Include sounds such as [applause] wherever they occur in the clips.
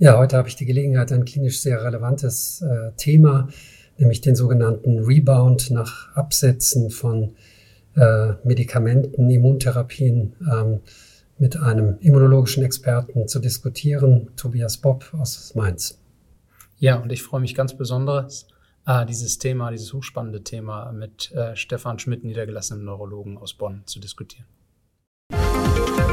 Ja, heute habe ich die Gelegenheit, ein klinisch sehr relevantes äh, Thema, nämlich den sogenannten Rebound nach Absetzen von äh, Medikamenten, Immuntherapien ähm, mit einem immunologischen Experten zu diskutieren, Tobias Bob aus Mainz. Ja, und ich freue mich ganz besonders, äh, dieses Thema, dieses hochspannende Thema mit äh, Stefan Schmidt, niedergelassenem Neurologen aus Bonn, zu diskutieren. Ja,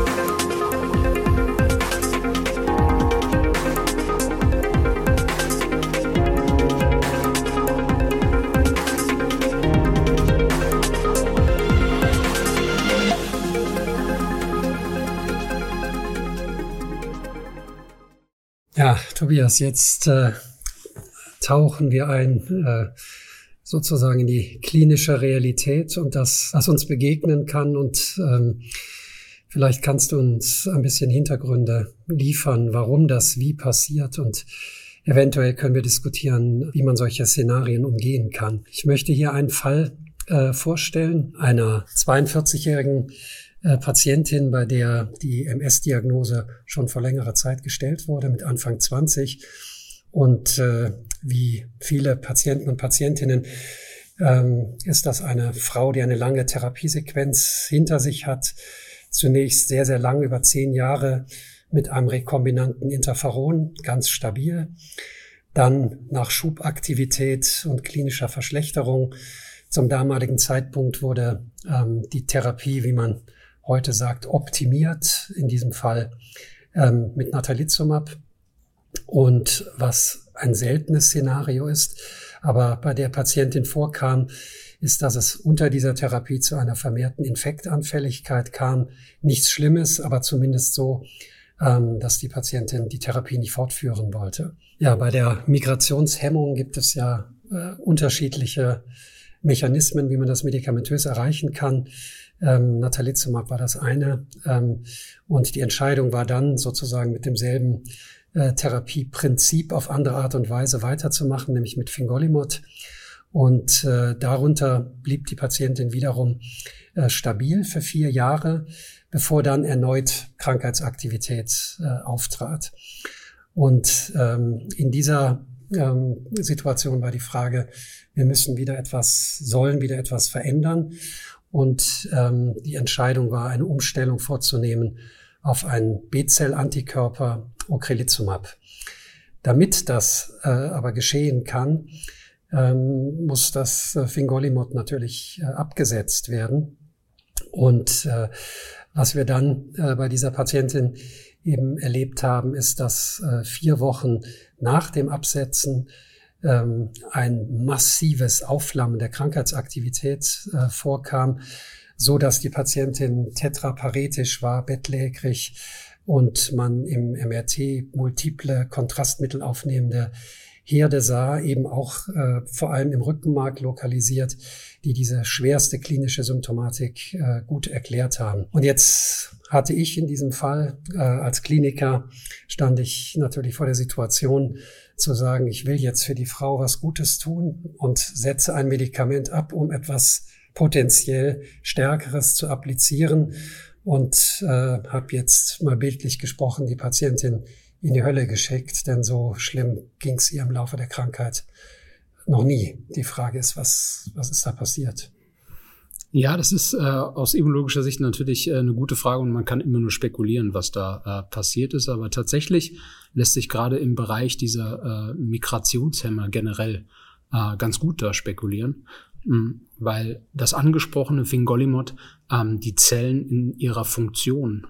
Tobias, jetzt äh, tauchen wir ein äh, sozusagen in die klinische Realität und das, was uns begegnen kann. Und ähm, vielleicht kannst du uns ein bisschen Hintergründe liefern, warum das wie passiert und eventuell können wir diskutieren, wie man solche Szenarien umgehen kann. Ich möchte hier einen Fall äh, vorstellen einer 42-jährigen äh, Patientin, bei der die MS-Diagnose schon vor längerer Zeit gestellt wurde, mit Anfang 20. Und äh, wie viele Patienten und Patientinnen ähm, ist das eine Frau, die eine lange Therapiesequenz hinter sich hat. Zunächst sehr, sehr lang, über zehn Jahre mit einem rekombinanten Interferon, ganz stabil. Dann nach Schubaktivität und klinischer Verschlechterung zum damaligen Zeitpunkt wurde ähm, die Therapie, wie man heute sagt, optimiert, in diesem Fall ähm, mit Natalizumab. Und was ein seltenes Szenario ist, aber bei der Patientin vorkam, ist, dass es unter dieser Therapie zu einer vermehrten Infektanfälligkeit kam. Nichts Schlimmes, aber zumindest so, ähm, dass die Patientin die Therapie nicht fortführen wollte. Ja, bei der Migrationshemmung gibt es ja äh, unterschiedliche Mechanismen, wie man das medikamentös erreichen kann. Ähm, Natalizumab war das eine. Ähm, und die Entscheidung war dann sozusagen mit demselben äh, Therapieprinzip auf andere Art und Weise weiterzumachen, nämlich mit Fingolimod. Und äh, darunter blieb die Patientin wiederum äh, stabil für vier Jahre, bevor dann erneut Krankheitsaktivität äh, auftrat. Und ähm, in dieser ähm, Situation war die Frage, wir müssen wieder etwas, sollen wieder etwas verändern. Und ähm, die Entscheidung war, eine Umstellung vorzunehmen auf einen B-Zell-Antikörper Ocrelizumab. Damit das äh, aber geschehen kann, ähm, muss das äh, Fingolimod natürlich äh, abgesetzt werden. Und äh, was wir dann äh, bei dieser Patientin eben erlebt haben, ist, dass äh, vier Wochen nach dem Absetzen ähm, ein massives Aufflammen der Krankheitsaktivität äh, vorkam, so dass die Patientin tetraparetisch war, bettlägerig und man im MRT multiple Kontrastmittel aufnehmende Herde sah, eben auch äh, vor allem im Rückenmark lokalisiert, die diese schwerste klinische Symptomatik äh, gut erklärt haben. Und jetzt hatte ich in diesem Fall äh, als Kliniker, stand ich natürlich vor der Situation, zu sagen, ich will jetzt für die Frau was Gutes tun und setze ein Medikament ab, um etwas potenziell Stärkeres zu applizieren und äh, habe jetzt mal bildlich gesprochen die Patientin in die Hölle geschickt, denn so schlimm ging es ihr im Laufe der Krankheit noch nie. Die Frage ist, was, was ist da passiert? Ja, das ist äh, aus immunologischer Sicht natürlich äh, eine gute Frage und man kann immer nur spekulieren, was da äh, passiert ist. Aber tatsächlich lässt sich gerade im Bereich dieser äh, Migrationshemmer generell äh, ganz gut da spekulieren, mh, hm, weil das angesprochene Fingolimod ähm, die Zellen in ihrer Funktion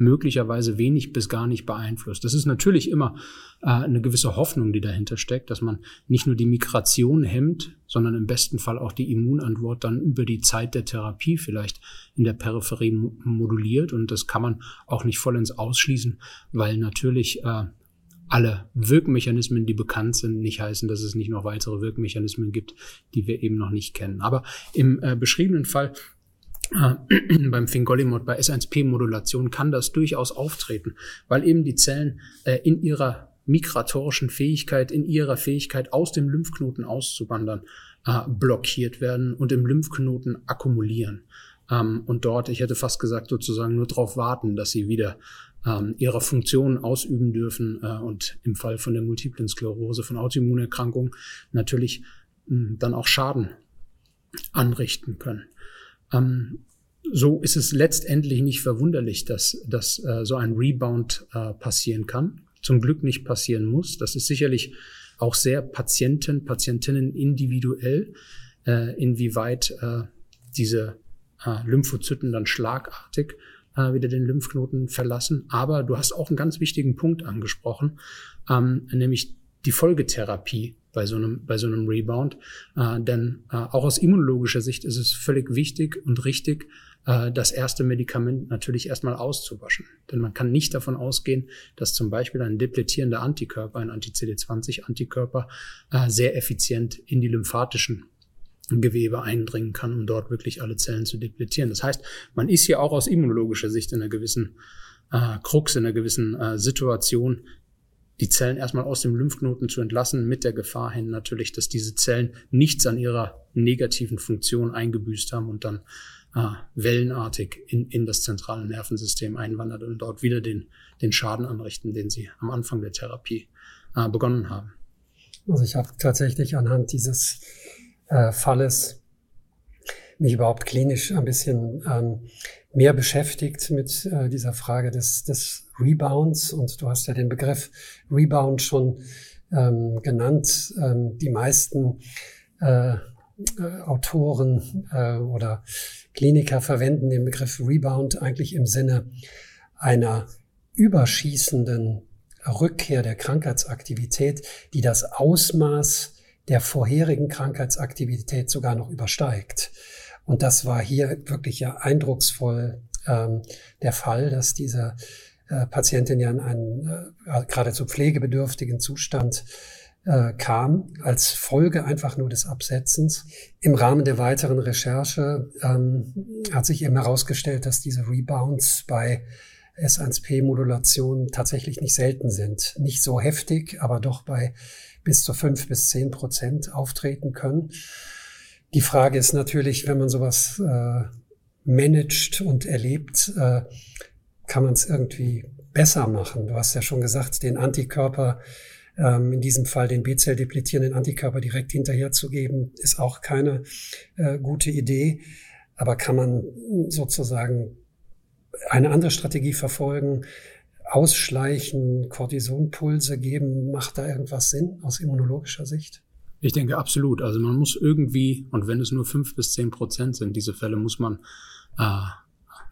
möglicherweise wenig bis gar nicht beeinflusst. Das ist natürlich immer äh, eine gewisse Hoffnung, die dahinter steckt, dass man nicht nur die Migration hemmt, sondern im besten Fall auch die Immunantwort dann über die Zeit der Therapie vielleicht in der Peripherie moduliert. Und das kann man auch nicht vollends ausschließen, weil natürlich äh, alle Wirkmechanismen, die bekannt sind, nicht heißen, dass es nicht noch weitere Wirkmechanismen gibt, die wir eben noch nicht kennen. Aber im äh, beschriebenen Fall äh, [clears throat] beim Fingolimod, bei S1P-Modulation kann das durchaus auftreten, weil eben die Zellen äh, in ihrer migratorischen Fähigkeit, in ihrer Fähigkeit aus dem Lymphknoten auszuwandern, äh, blockiert werden und im Lymphknoten akkumulieren. Ähm, und dort, ich hätte fast gesagt, sozusagen nur darauf warten, dass sie wieder ähm, ihrer Funktion ausüben dürfen äh, und im Fall von der multiplen Sklerose, von Autoimmunerkrankungen natürlich mh, dann auch Schaden anrichten können. Ähm, so ist es letztendlich nicht verwunderlich, dass, dass äh, so ein Rebound äh, passieren kann. Zum Glück nicht passieren muss. Das ist sicherlich auch sehr Patienten, Patientinnen individuell, äh, inwieweit äh, diese äh, Lymphozyten dann schlagartig äh, wieder den Lymphknoten verlassen. Aber du hast auch einen ganz wichtigen Punkt angesprochen, ähm, nämlich die Folgetherapie bei so einem, bei so einem Rebound. Äh, denn äh, auch aus immunologischer Sicht ist es völlig wichtig und richtig, äh, das erste Medikament natürlich erstmal auszuwaschen. Denn man kann nicht davon ausgehen, dass zum Beispiel ein depletierender Antikörper, ein Anti-CD20-Antikörper, äh, sehr effizient in die lymphatischen Gewebe eindringen kann, um dort wirklich alle Zellen zu depletieren. Das heißt, man ist hier auch aus immunologischer Sicht in einer gewissen äh, Krux, in einer gewissen Situation, die Zellen erstmal aus dem Lymphknoten zu entlassen, mit der Gefahr hin natürlich, dass diese Zellen nichts an ihrer negativen Funktion eingebüßt haben und dann äh, wellenartig in, in das zentrale Nervensystem einwandert und dort wieder den, den Schaden anrichten, den sie am Anfang der Therapie äh, begonnen haben. Also ich habe tatsächlich anhand dieses äh, Falles mich überhaupt klinisch ein bisschen ähm, mehr beschäftigt mit äh, dieser Frage des, des Rebounds. Und du hast ja den Begriff Rebound schon ähm, genannt. Ähm, die meisten äh, äh, Autoren äh, oder Kliniker verwenden den Begriff Rebound eigentlich im Sinne einer überschießenden Rückkehr der Krankheitsaktivität, die das Ausmaß der vorherigen Krankheitsaktivität sogar noch übersteigt. Und das war hier wirklich ja eindrucksvoll ähm, der Fall, dass diese äh, Patientin ja in einen äh, geradezu pflegebedürftigen Zustand äh, kam, als Folge einfach nur des Absetzens. Im Rahmen der weiteren Recherche ähm, hat sich eben herausgestellt, dass diese Rebounds bei S1P-Modulationen tatsächlich nicht selten sind. Nicht so heftig, aber doch bei bis zu fünf bis zehn Prozent auftreten können. Die Frage ist natürlich, wenn man sowas äh, managt und erlebt, äh, kann man es irgendwie besser machen. Du hast ja schon gesagt, den Antikörper, ähm, in diesem Fall den B-Zell depletierenden Antikörper direkt hinterherzugeben, ist auch keine äh, gute Idee. Aber kann man sozusagen eine andere Strategie verfolgen, ausschleichen, Cortisonpulse geben, macht da irgendwas Sinn aus immunologischer Sicht? Ich denke absolut. Also man muss irgendwie, und wenn es nur fünf bis zehn Prozent sind, diese Fälle muss man äh,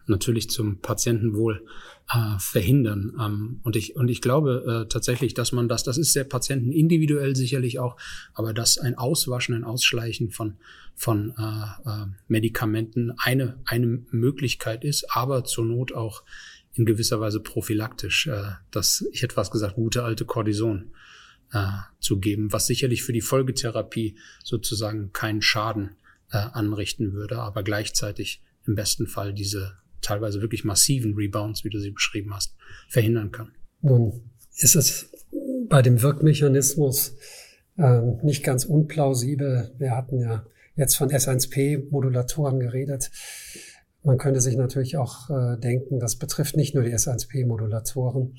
natürlich zum Patientenwohl äh, verhindern. Ähm, und ich und ich glaube äh, tatsächlich, dass man das, das ist sehr patientenindividuell sicherlich auch, aber dass ein Auswaschen, ein Ausschleichen von von äh, äh, Medikamenten eine eine Möglichkeit ist, aber zur Not auch in gewisser Weise prophylaktisch. Äh, das ich hätte was gesagt, gute alte Cortison äh, zu geben, was sicherlich für die Folgetherapie sozusagen keinen Schaden äh, anrichten würde, aber gleichzeitig im besten Fall diese teilweise wirklich massiven Rebounds, wie du sie beschrieben hast, verhindern kann. Nun ist es bei dem Wirkmechanismus äh, nicht ganz unplausibel. Wir hatten ja jetzt von S1P-Modulatoren geredet. Man könnte sich natürlich auch äh, denken, das betrifft nicht nur die S1P-Modulatoren.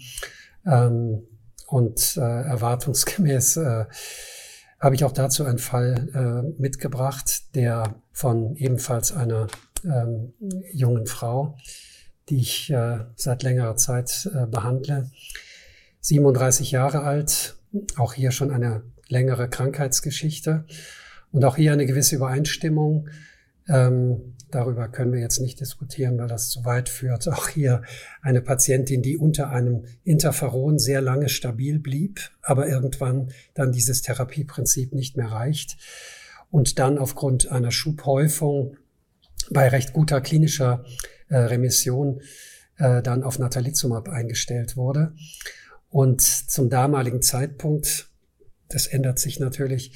Ähm, und äh, erwartungsgemäß äh, habe ich auch dazu einen Fall äh, mitgebracht, der von ebenfalls einer ähm, jungen Frau, die ich äh, seit längerer Zeit äh, behandle. 37 Jahre alt, auch hier schon eine längere Krankheitsgeschichte und auch hier eine gewisse Übereinstimmung. Ähm, Darüber können wir jetzt nicht diskutieren, weil das zu weit führt. Auch hier eine Patientin, die unter einem Interferon sehr lange stabil blieb, aber irgendwann dann dieses Therapieprinzip nicht mehr reicht und dann aufgrund einer Schubhäufung bei recht guter klinischer äh, Remission äh, dann auf Natalizumab eingestellt wurde. Und zum damaligen Zeitpunkt, das ändert sich natürlich,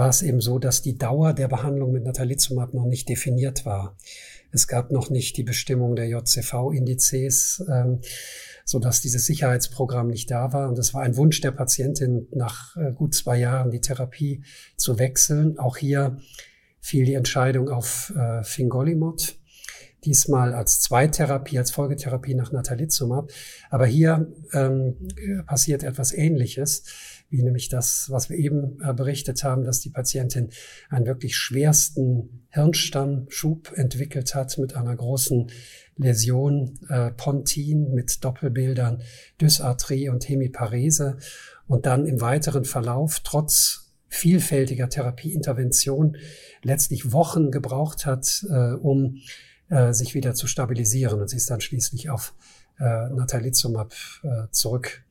war es eben so, dass die Dauer der Behandlung mit Natalizumab noch nicht definiert war. Es gab noch nicht die Bestimmung der JCV-Indizes, ähm, so dass dieses Sicherheitsprogramm nicht da war. Und es war ein Wunsch der Patientin, nach äh, gut zwei Jahren die Therapie zu wechseln. Auch hier fiel die Entscheidung auf äh, Fingolimod diesmal als Zweittherapie, als Folgetherapie nach Natalizumab. Aber hier ähm, passiert etwas Ähnliches, wie nämlich das, was wir eben äh, berichtet haben, dass die Patientin einen wirklich schwersten Hirnstammschub entwickelt hat mit einer großen Läsion äh, Pontin mit Doppelbildern Dysarthrie und Hemiparese und dann im weiteren Verlauf trotz vielfältiger Therapieintervention letztlich Wochen gebraucht hat, äh, um äh, sich wieder zu stabilisieren. Und sie ist dann schließlich auf äh, Natalizumab äh, zurück,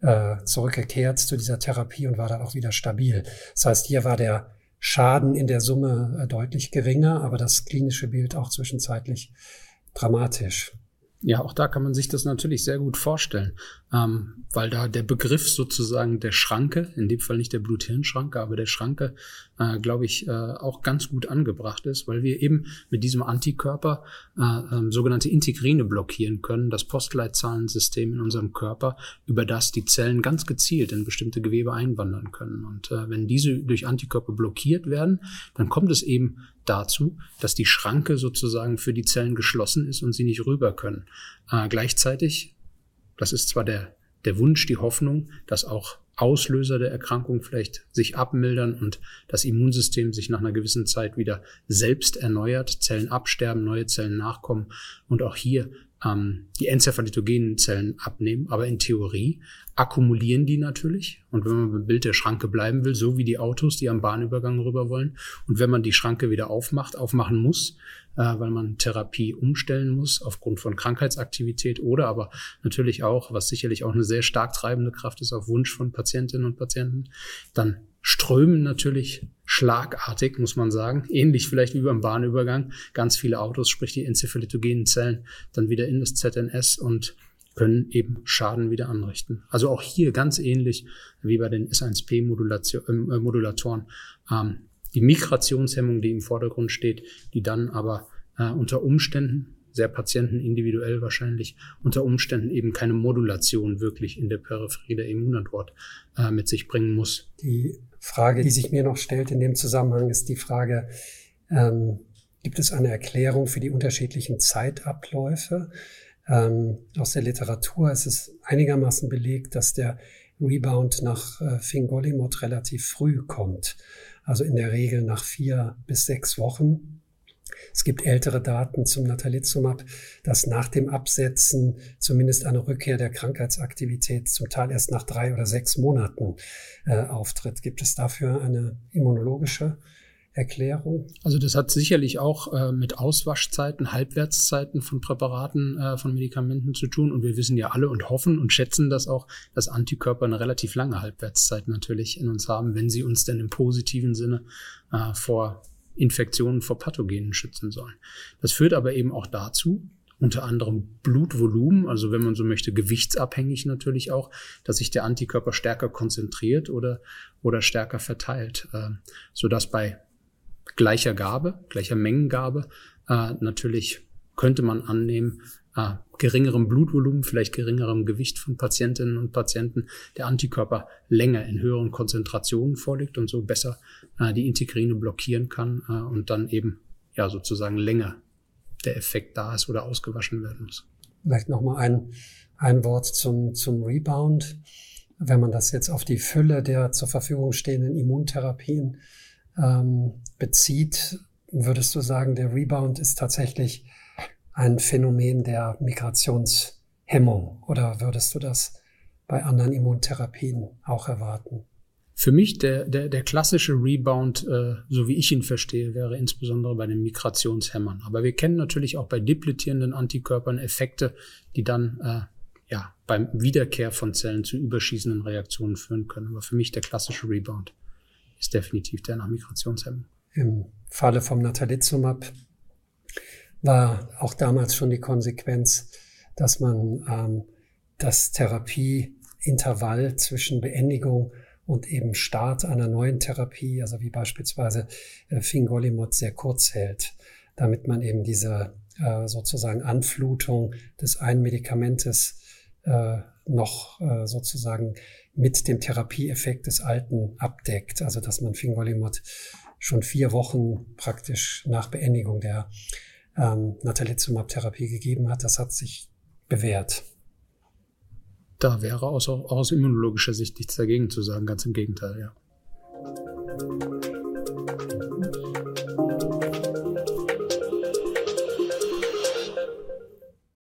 äh, zurückgekehrt zu dieser Therapie und war dann auch wieder stabil. Das heißt, hier war der Schaden in der Summe äh, deutlich geringer, aber das klinische Bild auch zwischenzeitlich dramatisch. Ja, auch da kann man sich das natürlich sehr gut vorstellen, ähm, weil da der Begriff sozusagen der Schranke, in dem Fall nicht der Blut-Hirn-Schranke, aber der Schranke, äh, glaube ich, äh, auch ganz gut angebracht ist, weil wir eben mit diesem Antikörper äh, äh, sogenannte Integrine blockieren können, das Postleitzahlensystem in unserem Körper, über das die Zellen ganz gezielt in bestimmte Gewebe einwandern können. Und äh, wenn diese durch Antikörper blockiert werden, dann kommt es eben dazu, dass die Schranke sozusagen für die Zellen geschlossen ist und sie nicht rüber können. Äh, gleichzeitig, das ist zwar der, der Wunsch, die Hoffnung, dass auch Auslöser der Erkrankung vielleicht sich abmildern und das Immunsystem sich nach einer gewissen Zeit wieder selbst erneuert, Zellen absterben, neue Zellen nachkommen und auch hier ähm, die enzephalitogenen Zellen abnehmen. Aber in Theorie akkumulieren die natürlich. Und wenn man beim Bild der Schranke bleiben will, so wie die Autos, die am Bahnübergang rüber wollen, und wenn man die Schranke wieder aufmacht, aufmachen muss, weil man Therapie umstellen muss aufgrund von Krankheitsaktivität oder aber natürlich auch, was sicherlich auch eine sehr stark treibende Kraft ist, auf Wunsch von Patientinnen und Patienten, dann strömen natürlich schlagartig, muss man sagen, ähnlich vielleicht wie beim Bahnübergang, ganz viele Autos, sprich die enzephalitogenen Zellen, dann wieder in das ZNS und können eben Schaden wieder anrichten. Also auch hier ganz ähnlich wie bei den S1P-Modulatoren. Äh, ähm, die Migrationshemmung, die im Vordergrund steht, die dann aber äh, unter Umständen sehr patientenindividuell wahrscheinlich, unter Umständen eben keine Modulation wirklich in der Peripherie der Immunantwort äh, mit sich bringen muss. Die Frage, die sich mir noch stellt in dem Zusammenhang, ist die Frage, ähm, gibt es eine Erklärung für die unterschiedlichen Zeitabläufe? Ähm, aus der Literatur ist es einigermaßen belegt, dass der Rebound nach äh, Fingolimod relativ früh kommt. Also in der Regel nach vier bis sechs Wochen. Es gibt ältere Daten zum Natalizumab, dass nach dem Absetzen zumindest eine Rückkehr der Krankheitsaktivität zum Teil erst nach drei oder sechs Monaten äh, auftritt. Gibt es dafür eine immunologische Erklärung? Also das hat sicherlich auch äh, mit Auswaschzeiten, Halbwertszeiten von Präparaten, äh, von Medikamenten zu tun. Und wir wissen ja alle und hoffen und schätzen das auch, dass Antikörper eine relativ lange Halbwertszeit natürlich in uns haben, wenn sie uns denn im positiven Sinne äh, vor Infektionen vor Pathogenen schützen sollen. Das führt aber eben auch dazu, unter anderem Blutvolumen, also wenn man so möchte, gewichtsabhängig natürlich auch, dass sich der Antikörper stärker konzentriert oder, oder stärker verteilt, äh, sodass bei gleicher Gabe, gleicher Mengengabe äh, natürlich könnte man annehmen, äh, geringerem Blutvolumen, vielleicht geringerem Gewicht von Patientinnen und Patienten der Antikörper länger in höheren Konzentrationen vorliegt und so besser äh, die Integrine blockieren kann äh, und dann eben ja sozusagen länger der Effekt da ist oder ausgewaschen werden muss. Vielleicht nochmal ein, ein Wort zum, zum Rebound. Wenn man das jetzt auf die Fülle der zur Verfügung stehenden Immuntherapien ähm, bezieht, würdest du sagen, der Rebound ist tatsächlich ein Phänomen der Migrationshemmung oder würdest du das bei anderen Immuntherapien auch erwarten? Für mich der, der, der klassische Rebound, äh, so wie ich ihn verstehe, wäre insbesondere bei den Migrationshämmern. Aber wir kennen natürlich auch bei depletierenden Antikörpern Effekte, die dann äh, ja, beim Wiederkehr von Zellen zu überschießenden Reaktionen führen können. Aber für mich der klassische Rebound ist definitiv der nach Migrationshemmung. Im Falle vom Natalizumab war auch damals schon die Konsequenz, dass man ähm, das Therapieintervall zwischen Beendigung und eben Start einer neuen Therapie, also wie beispielsweise äh, Fingolimod, sehr kurz hält, damit man eben diese äh, sozusagen Anflutung des einen Medikamentes äh, noch äh, sozusagen mit dem Therapieeffekt des alten abdeckt, also dass man Fingolimod schon vier Wochen praktisch nach Beendigung der ähm, Natalizumab-Therapie gegeben hat. Das hat sich bewährt. Da wäre aus, aus immunologischer Sicht nichts dagegen zu sagen, ganz im Gegenteil, ja.